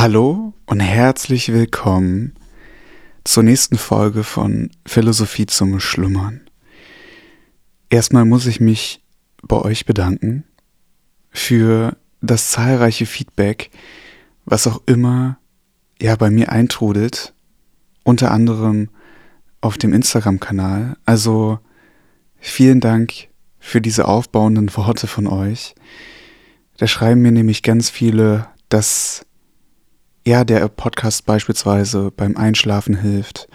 Hallo und herzlich willkommen zur nächsten Folge von Philosophie zum Schlummern. Erstmal muss ich mich bei euch bedanken für das zahlreiche Feedback, was auch immer ja bei mir eintrudelt, unter anderem auf dem Instagram-Kanal. Also vielen Dank für diese aufbauenden Worte von euch. Da schreiben mir nämlich ganz viele, dass ja, der Podcast beispielsweise beim Einschlafen hilft.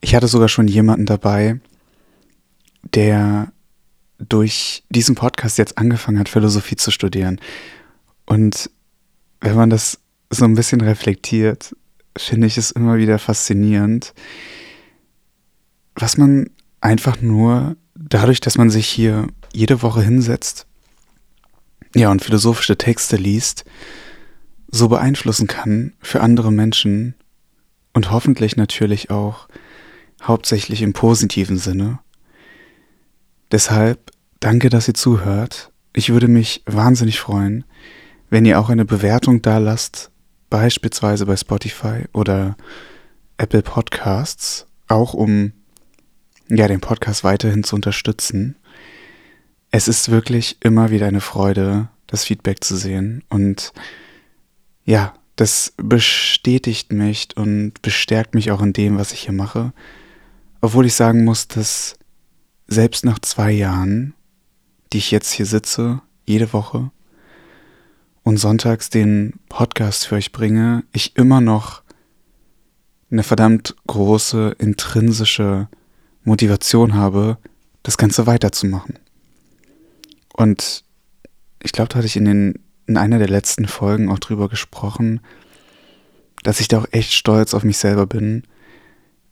Ich hatte sogar schon jemanden dabei, der durch diesen Podcast jetzt angefangen hat, Philosophie zu studieren. Und wenn man das so ein bisschen reflektiert, finde ich es immer wieder faszinierend, was man einfach nur dadurch, dass man sich hier jede Woche hinsetzt, ja, und philosophische Texte liest, so beeinflussen kann für andere Menschen und hoffentlich natürlich auch hauptsächlich im positiven Sinne. Deshalb danke, dass ihr zuhört. Ich würde mich wahnsinnig freuen, wenn ihr auch eine Bewertung da lasst, beispielsweise bei Spotify oder Apple Podcasts, auch um ja den Podcast weiterhin zu unterstützen. Es ist wirklich immer wieder eine Freude, das Feedback zu sehen und ja, das bestätigt mich und bestärkt mich auch in dem, was ich hier mache. Obwohl ich sagen muss, dass selbst nach zwei Jahren, die ich jetzt hier sitze, jede Woche und sonntags den Podcast für euch bringe, ich immer noch eine verdammt große intrinsische Motivation habe, das Ganze weiterzumachen. Und ich glaube, da hatte ich in den in einer der letzten Folgen auch drüber gesprochen, dass ich da auch echt stolz auf mich selber bin,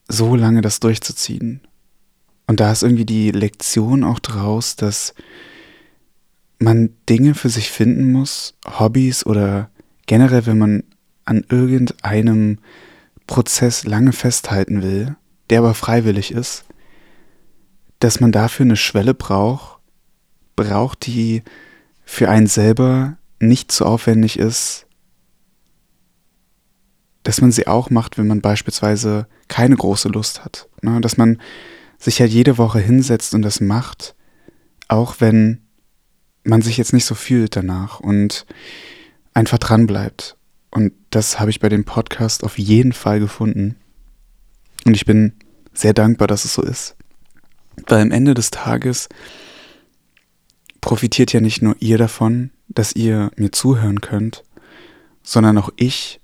so lange das durchzuziehen. Und da ist irgendwie die Lektion auch draus, dass man Dinge für sich finden muss, Hobbys oder generell, wenn man an irgendeinem Prozess lange festhalten will, der aber freiwillig ist, dass man dafür eine Schwelle braucht, braucht, die für einen selber nicht so aufwendig ist, dass man sie auch macht, wenn man beispielsweise keine große Lust hat. Ne? Dass man sich halt jede Woche hinsetzt und das macht, auch wenn man sich jetzt nicht so fühlt danach und einfach dran bleibt. Und das habe ich bei dem Podcast auf jeden Fall gefunden. Und ich bin sehr dankbar, dass es so ist. Weil am Ende des Tages profitiert ja nicht nur ihr davon, dass ihr mir zuhören könnt, sondern auch ich,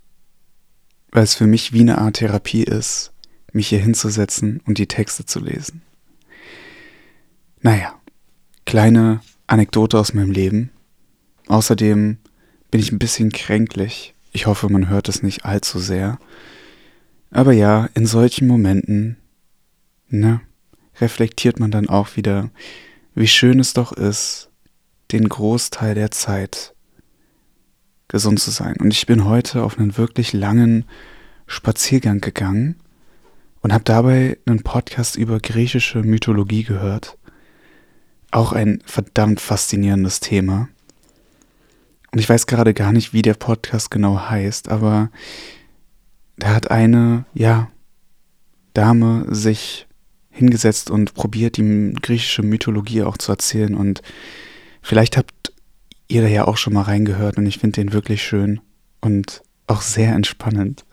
weil es für mich wie eine Art Therapie ist, mich hier hinzusetzen und die Texte zu lesen. Naja, kleine Anekdote aus meinem Leben. Außerdem bin ich ein bisschen kränklich. Ich hoffe, man hört es nicht allzu sehr. Aber ja, in solchen Momenten, ne, reflektiert man dann auch wieder, wie schön es doch ist, den Großteil der Zeit gesund zu sein. Und ich bin heute auf einen wirklich langen Spaziergang gegangen und habe dabei einen Podcast über griechische Mythologie gehört. Auch ein verdammt faszinierendes Thema. Und ich weiß gerade gar nicht, wie der Podcast genau heißt, aber da hat eine, ja, Dame sich hingesetzt und probiert, die griechische Mythologie auch zu erzählen und Vielleicht habt ihr da ja auch schon mal reingehört und ich finde den wirklich schön und auch sehr entspannend.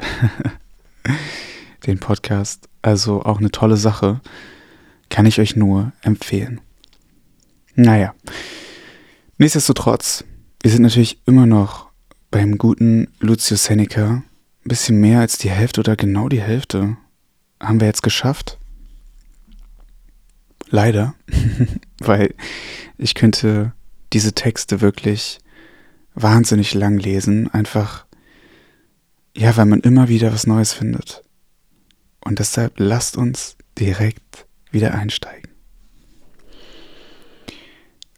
den Podcast. Also auch eine tolle Sache. Kann ich euch nur empfehlen. Naja. Nichtsdestotrotz, wir sind natürlich immer noch beim guten Lucius Seneca. Ein bisschen mehr als die Hälfte oder genau die Hälfte haben wir jetzt geschafft. Leider, weil ich könnte diese Texte wirklich wahnsinnig lang lesen, einfach, ja, weil man immer wieder was Neues findet. Und deshalb lasst uns direkt wieder einsteigen.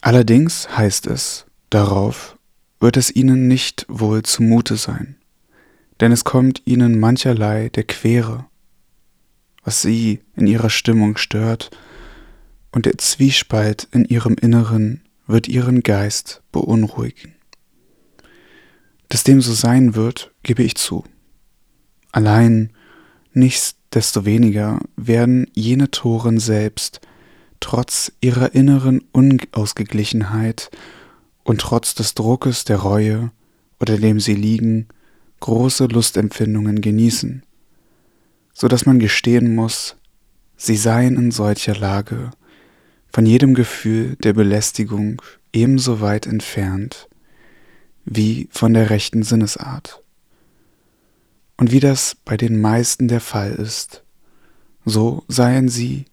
Allerdings heißt es, darauf wird es ihnen nicht wohl zumute sein, denn es kommt ihnen mancherlei der Quere, was sie in ihrer Stimmung stört, und der Zwiespalt in ihrem Inneren wird ihren Geist beunruhigen. Dass dem so sein wird, gebe ich zu. Allein nichtsdestoweniger werden jene Toren selbst trotz ihrer inneren Unausgeglichenheit und trotz des Druckes der Reue, unter dem sie liegen, große Lustempfindungen genießen, so dass man gestehen muss, sie seien in solcher Lage von jedem Gefühl der Belästigung ebenso weit entfernt wie von der rechten Sinnesart. Und wie das bei den meisten der Fall ist, so seien sie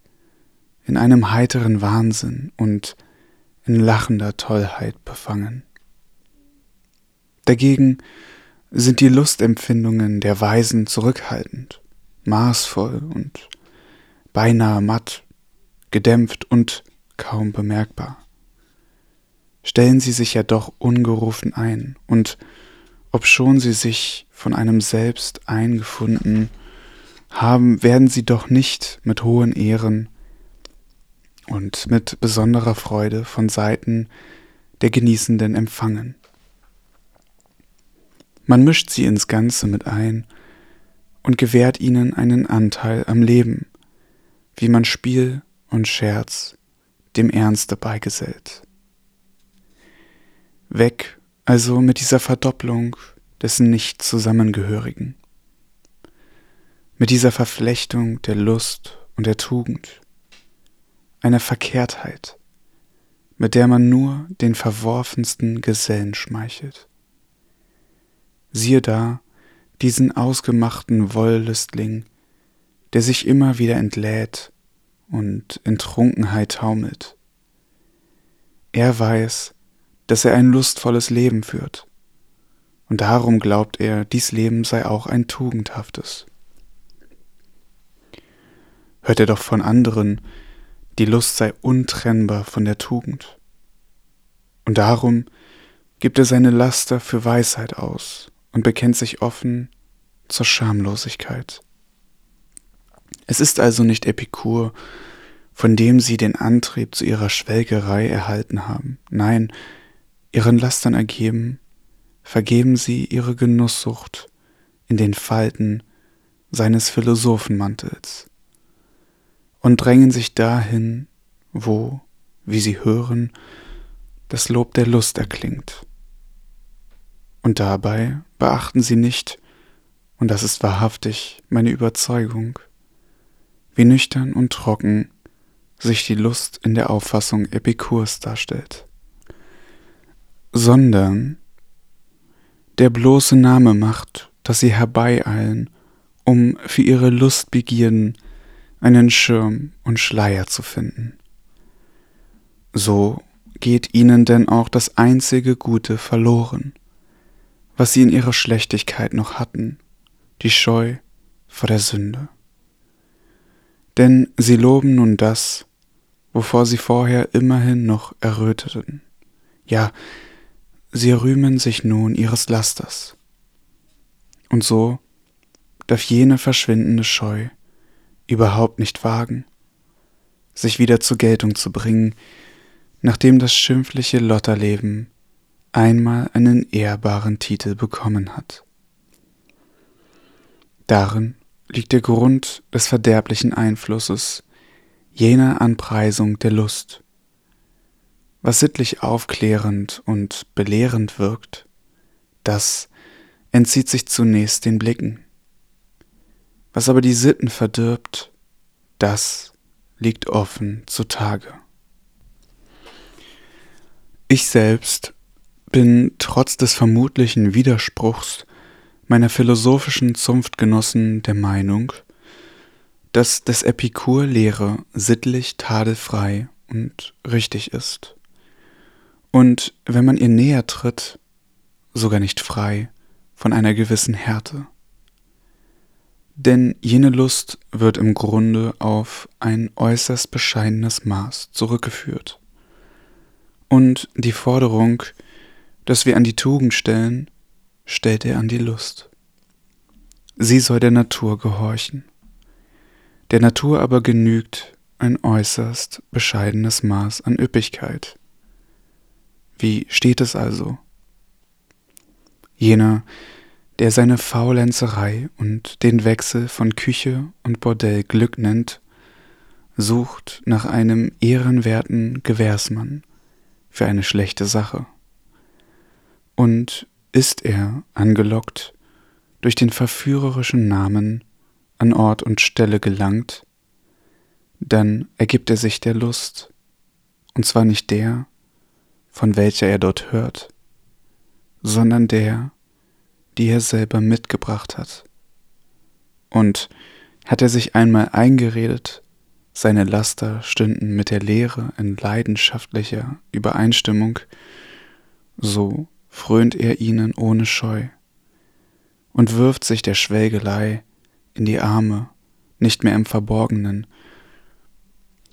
in einem heiteren Wahnsinn und in lachender Tollheit befangen. Dagegen sind die Lustempfindungen der Weisen zurückhaltend, maßvoll und beinahe matt, gedämpft und kaum bemerkbar. Stellen sie sich ja doch ungerufen ein, und obschon sie sich von einem selbst eingefunden haben, werden sie doch nicht mit hohen Ehren und mit besonderer Freude von Seiten der Genießenden empfangen. Man mischt sie ins Ganze mit ein und gewährt ihnen einen Anteil am Leben, wie man Spiel und Scherz dem Ernste beigesellt. Weg also mit dieser Verdopplung des Nicht-Zusammengehörigen, mit dieser Verflechtung der Lust und der Tugend, einer Verkehrtheit, mit der man nur den verworfensten Gesellen schmeichelt. Siehe da diesen ausgemachten Wollüstling, der sich immer wieder entlädt und in Trunkenheit taumelt. Er weiß, dass er ein lustvolles Leben führt, und darum glaubt er, dies Leben sei auch ein tugendhaftes. Hört er doch von anderen, die Lust sei untrennbar von der Tugend. Und darum gibt er seine Laster für Weisheit aus und bekennt sich offen zur Schamlosigkeit. Es ist also nicht Epikur, von dem sie den Antrieb zu ihrer Schwelgerei erhalten haben. Nein, ihren Lastern ergeben, vergeben sie ihre Genusssucht in den Falten seines Philosophenmantels und drängen sich dahin, wo, wie sie hören, das Lob der Lust erklingt. Und dabei beachten sie nicht, und das ist wahrhaftig meine Überzeugung, wie nüchtern und trocken sich die Lust in der Auffassung Epikurs darstellt, sondern der bloße Name macht, dass sie herbeieilen, um für ihre Lustbegierden einen Schirm und Schleier zu finden. So geht ihnen denn auch das einzige Gute verloren, was sie in ihrer Schlechtigkeit noch hatten, die Scheu vor der Sünde. Denn sie loben nun das, wovor sie vorher immerhin noch erröteten. Ja, sie rühmen sich nun ihres Lasters. Und so darf jene verschwindende Scheu überhaupt nicht wagen, sich wieder zur Geltung zu bringen, nachdem das schimpfliche Lotterleben einmal einen ehrbaren Titel bekommen hat. Darin liegt der Grund des verderblichen Einflusses jener Anpreisung der Lust. Was sittlich aufklärend und belehrend wirkt, das entzieht sich zunächst den Blicken. Was aber die Sitten verdirbt, das liegt offen zutage. Ich selbst bin trotz des vermutlichen Widerspruchs meiner philosophischen Zunftgenossen der Meinung, dass des Epikur Lehre sittlich tadelfrei und richtig ist. Und wenn man ihr näher tritt, sogar nicht frei von einer gewissen Härte. Denn jene Lust wird im Grunde auf ein äußerst bescheidenes Maß zurückgeführt. Und die Forderung, dass wir an die Tugend stellen, stellt er an die Lust. Sie soll der Natur gehorchen. Der Natur aber genügt ein äußerst bescheidenes Maß an Üppigkeit. Wie steht es also? Jener, der seine Faulenzerei und den Wechsel von Küche und Bordell Glück nennt, sucht nach einem ehrenwerten Gewährsmann für eine schlechte Sache. Und ist er angelockt durch den verführerischen Namen an Ort und Stelle gelangt, dann ergibt er sich der Lust, und zwar nicht der, von welcher er dort hört, sondern der, die er selber mitgebracht hat. Und hat er sich einmal eingeredet, seine Laster stünden mit der Lehre in leidenschaftlicher Übereinstimmung, so frönt er ihnen ohne Scheu und wirft sich der Schwelgelei in die Arme, nicht mehr im Verborgenen,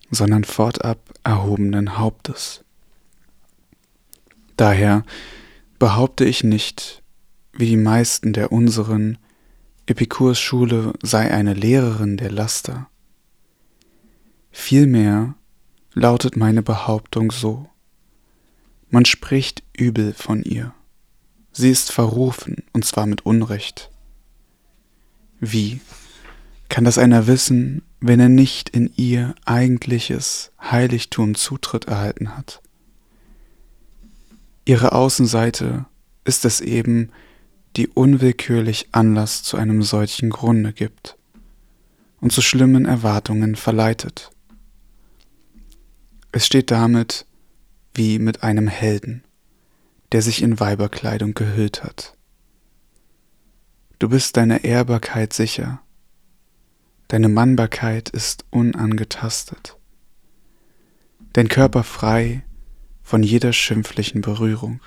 sondern fortab erhobenen Hauptes. Daher behaupte ich nicht, wie die meisten der unseren, Epikurs Schule sei eine Lehrerin der Laster. Vielmehr lautet meine Behauptung so. Man spricht übel von ihr. Sie ist verrufen, und zwar mit Unrecht. Wie kann das einer wissen, wenn er nicht in ihr eigentliches Heiligtum Zutritt erhalten hat? Ihre Außenseite ist es eben, die unwillkürlich Anlass zu einem solchen Grunde gibt und zu schlimmen Erwartungen verleitet. Es steht damit wie mit einem Helden, der sich in Weiberkleidung gehüllt hat. Du bist deiner Ehrbarkeit sicher, deine Mannbarkeit ist unangetastet, dein Körper frei von jeder schimpflichen Berührung.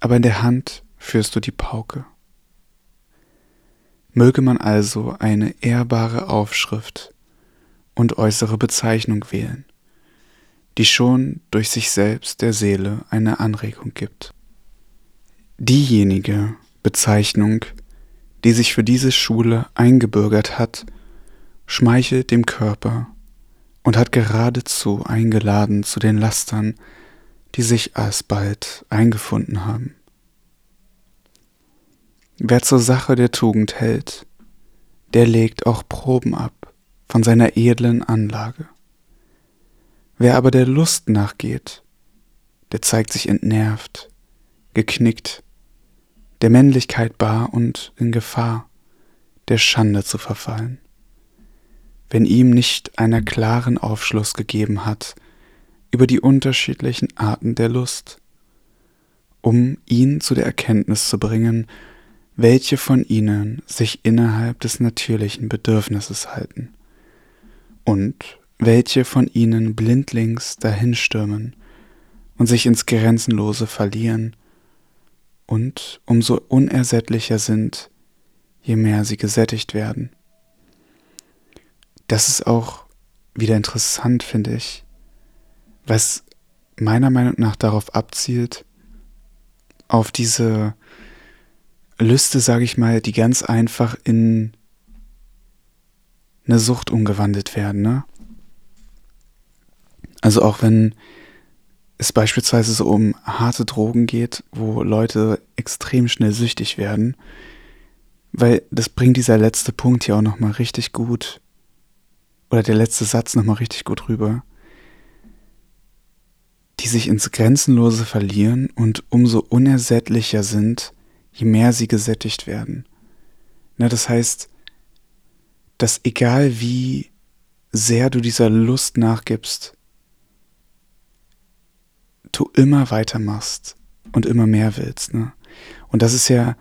Aber in der Hand führst du die Pauke. Möge man also eine ehrbare Aufschrift und äußere Bezeichnung wählen, die schon durch sich selbst der Seele eine Anregung gibt. Diejenige Bezeichnung, die sich für diese Schule eingebürgert hat, schmeichelt dem Körper und hat geradezu eingeladen zu den Lastern, die sich alsbald eingefunden haben. Wer zur Sache der Tugend hält, der legt auch Proben ab von seiner edlen Anlage. Wer aber der Lust nachgeht, der zeigt sich entnervt, geknickt, der Männlichkeit bar und in Gefahr, der Schande zu verfallen. Wenn ihm nicht einer klaren Aufschluss gegeben hat über die unterschiedlichen Arten der Lust, um ihn zu der Erkenntnis zu bringen, welche von ihnen sich innerhalb des natürlichen Bedürfnisses halten und welche von ihnen blindlings dahinstürmen und sich ins Grenzenlose verlieren und umso unersättlicher sind, je mehr sie gesättigt werden das ist auch wieder interessant, finde ich, was meiner Meinung nach darauf abzielt, auf diese Lüste, sage ich mal, die ganz einfach in eine Sucht umgewandelt werden. Ne? Also auch wenn es beispielsweise so um harte Drogen geht, wo Leute extrem schnell süchtig werden, weil das bringt dieser letzte Punkt hier auch nochmal richtig gut oder der letzte Satz nochmal richtig gut rüber, die sich ins Grenzenlose verlieren und umso unersättlicher sind, je mehr sie gesättigt werden. Na, das heißt, dass egal wie sehr du dieser Lust nachgibst, du immer weitermachst und immer mehr willst. Ne? Und das ist ja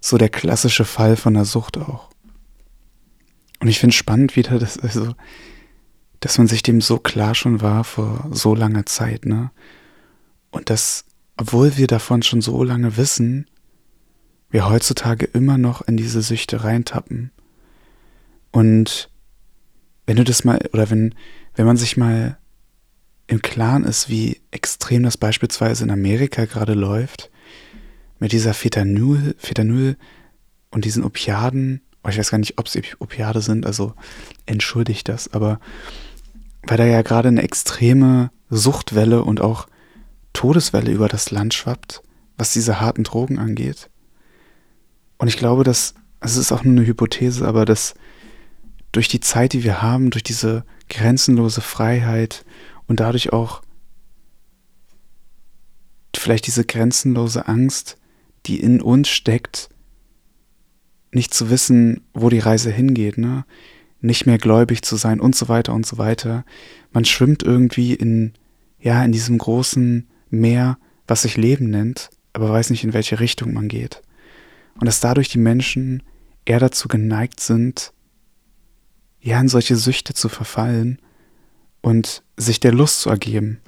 so der klassische Fall von der Sucht auch. Und ich finde spannend wieder, dass, also, dass man sich dem so klar schon war vor so langer Zeit, ne? Und dass, obwohl wir davon schon so lange wissen, wir heutzutage immer noch in diese Süchte reintappen. Und wenn du das mal, oder wenn, wenn man sich mal im Klaren ist, wie extrem das beispielsweise in Amerika gerade läuft, mit dieser Fetanyl, Fetanyl und diesen Opiaden, ich weiß gar nicht, ob es Opiade sind, also entschuldigt das, aber weil da ja gerade eine extreme Suchtwelle und auch Todeswelle über das Land schwappt, was diese harten Drogen angeht. Und ich glaube, dass, es ist auch nur eine Hypothese, aber dass durch die Zeit, die wir haben, durch diese grenzenlose Freiheit und dadurch auch vielleicht diese grenzenlose Angst, die in uns steckt, nicht zu wissen, wo die Reise hingeht, ne? nicht mehr gläubig zu sein und so weiter und so weiter. Man schwimmt irgendwie in, ja, in diesem großen Meer, was sich Leben nennt, aber weiß nicht, in welche Richtung man geht. Und dass dadurch die Menschen eher dazu geneigt sind, ja, in solche Süchte zu verfallen und sich der Lust zu ergeben.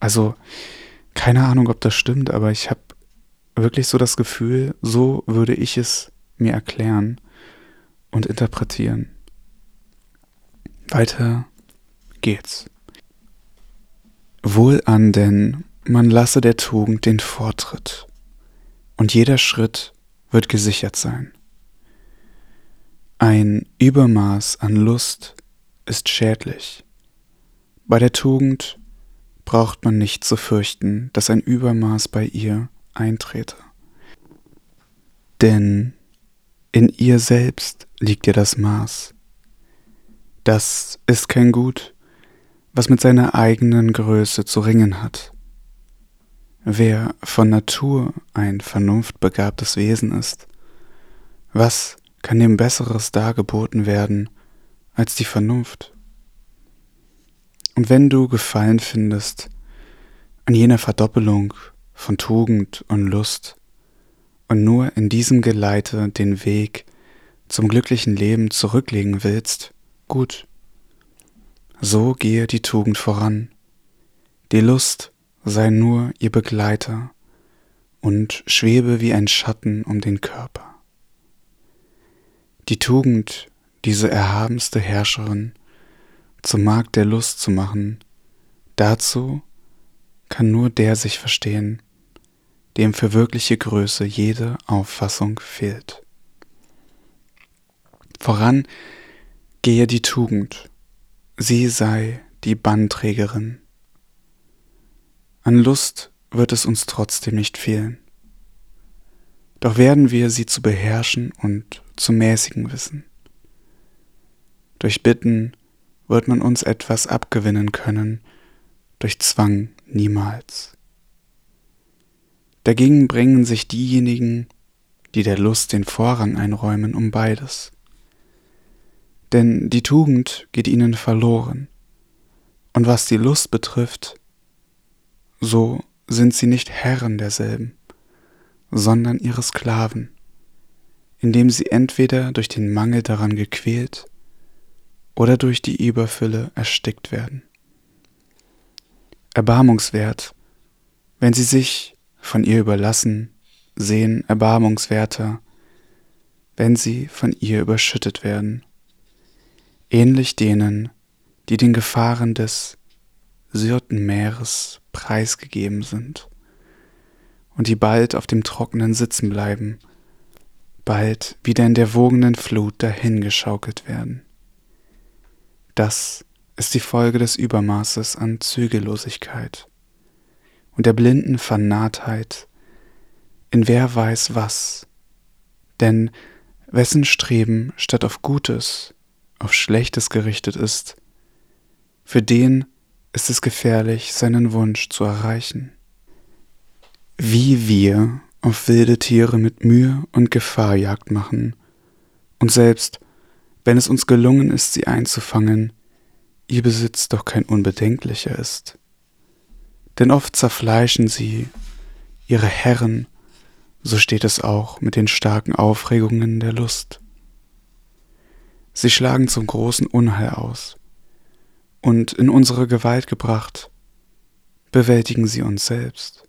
Also, keine Ahnung, ob das stimmt, aber ich habe wirklich so das Gefühl, so würde ich es mir erklären und interpretieren. Weiter geht's. Wohlan denn, man lasse der Tugend den Vortritt, und jeder Schritt wird gesichert sein. Ein Übermaß an Lust ist schädlich. Bei der Tugend braucht man nicht zu fürchten, dass ein Übermaß bei ihr eintrete. Denn in ihr selbst liegt ihr das Maß. Das ist kein Gut, was mit seiner eigenen Größe zu ringen hat. Wer von Natur ein vernunftbegabtes Wesen ist, was kann dem Besseres dargeboten werden als die Vernunft? Und wenn du Gefallen findest an jener Verdoppelung von Tugend und Lust und nur in diesem Geleite den Weg zum glücklichen Leben zurücklegen willst, gut. So gehe die Tugend voran. Die Lust sei nur ihr Begleiter und schwebe wie ein Schatten um den Körper. Die Tugend, diese erhabenste Herrscherin, zum Markt der Lust zu machen, dazu kann nur der sich verstehen, dem für wirkliche Größe jede Auffassung fehlt. Voran gehe die Tugend, sie sei die Bannträgerin. An Lust wird es uns trotzdem nicht fehlen. Doch werden wir sie zu beherrschen und zu mäßigen wissen. Durch Bitten wird man uns etwas abgewinnen können, durch Zwang niemals. Dagegen bringen sich diejenigen, die der Lust den Vorrang einräumen, um beides. Denn die Tugend geht ihnen verloren, und was die Lust betrifft, so sind sie nicht Herren derselben, sondern ihre Sklaven, indem sie entweder durch den Mangel daran gequält oder durch die Überfülle erstickt werden. Erbarmungswert, wenn sie sich von ihr überlassen, sehen erbarmungswerter, wenn sie von ihr überschüttet werden, ähnlich denen, die den Gefahren des Syrtenmeeres preisgegeben sind und die bald auf dem Trockenen sitzen bleiben, bald wieder in der wogenden Flut dahingeschaukelt werden. Das ist die Folge des Übermaßes an Zügellosigkeit und der blinden Vernahtheit in wer weiß was. Denn wessen Streben statt auf Gutes auf Schlechtes gerichtet ist, für den ist es gefährlich, seinen Wunsch zu erreichen. Wie wir auf wilde Tiere mit Mühe und Gefahr Jagd machen, und selbst wenn es uns gelungen ist, sie einzufangen, ihr Besitz doch kein unbedenklicher ist denn oft zerfleischen sie ihre Herren, so steht es auch mit den starken Aufregungen der Lust. Sie schlagen zum großen Unheil aus, und in unsere Gewalt gebracht, bewältigen sie uns selbst.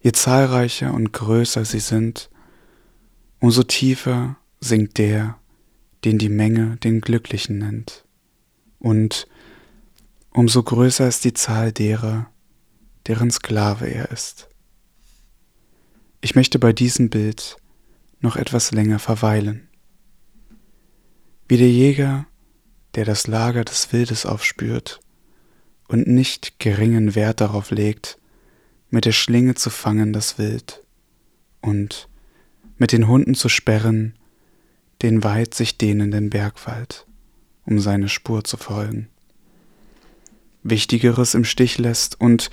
Je zahlreicher und größer sie sind, umso tiefer sinkt der, den die Menge den Glücklichen nennt, und umso größer ist die Zahl derer, deren Sklave er ist. Ich möchte bei diesem Bild noch etwas länger verweilen. Wie der Jäger, der das Lager des Wildes aufspürt und nicht geringen Wert darauf legt, mit der Schlinge zu fangen das Wild und mit den Hunden zu sperren den weit sich dehnenden Bergwald, um seine Spur zu folgen. Wichtigeres im Stich lässt und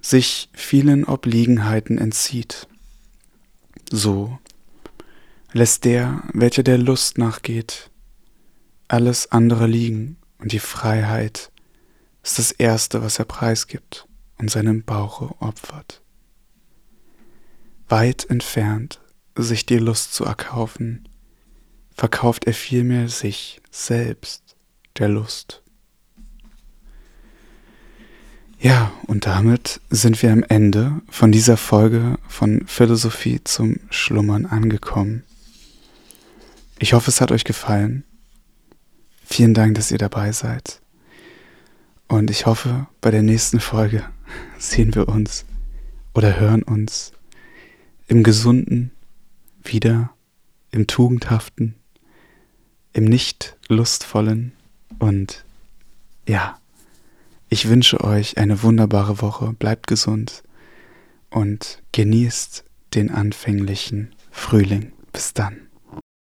sich vielen Obliegenheiten entzieht. So lässt der, welcher der Lust nachgeht, alles andere liegen und die Freiheit ist das Erste, was er preisgibt und seinem Bauche opfert. Weit entfernt, sich die Lust zu erkaufen, verkauft er vielmehr sich selbst der Lust. Ja, und damit sind wir am Ende von dieser Folge von Philosophie zum Schlummern angekommen. Ich hoffe, es hat euch gefallen. Vielen Dank, dass ihr dabei seid. Und ich hoffe, bei der nächsten Folge sehen wir uns oder hören uns im Gesunden wieder, im Tugendhaften, im Nicht-Lustvollen. Und ja, ich wünsche euch eine wunderbare Woche. Bleibt gesund und genießt den anfänglichen Frühling. Bis dann.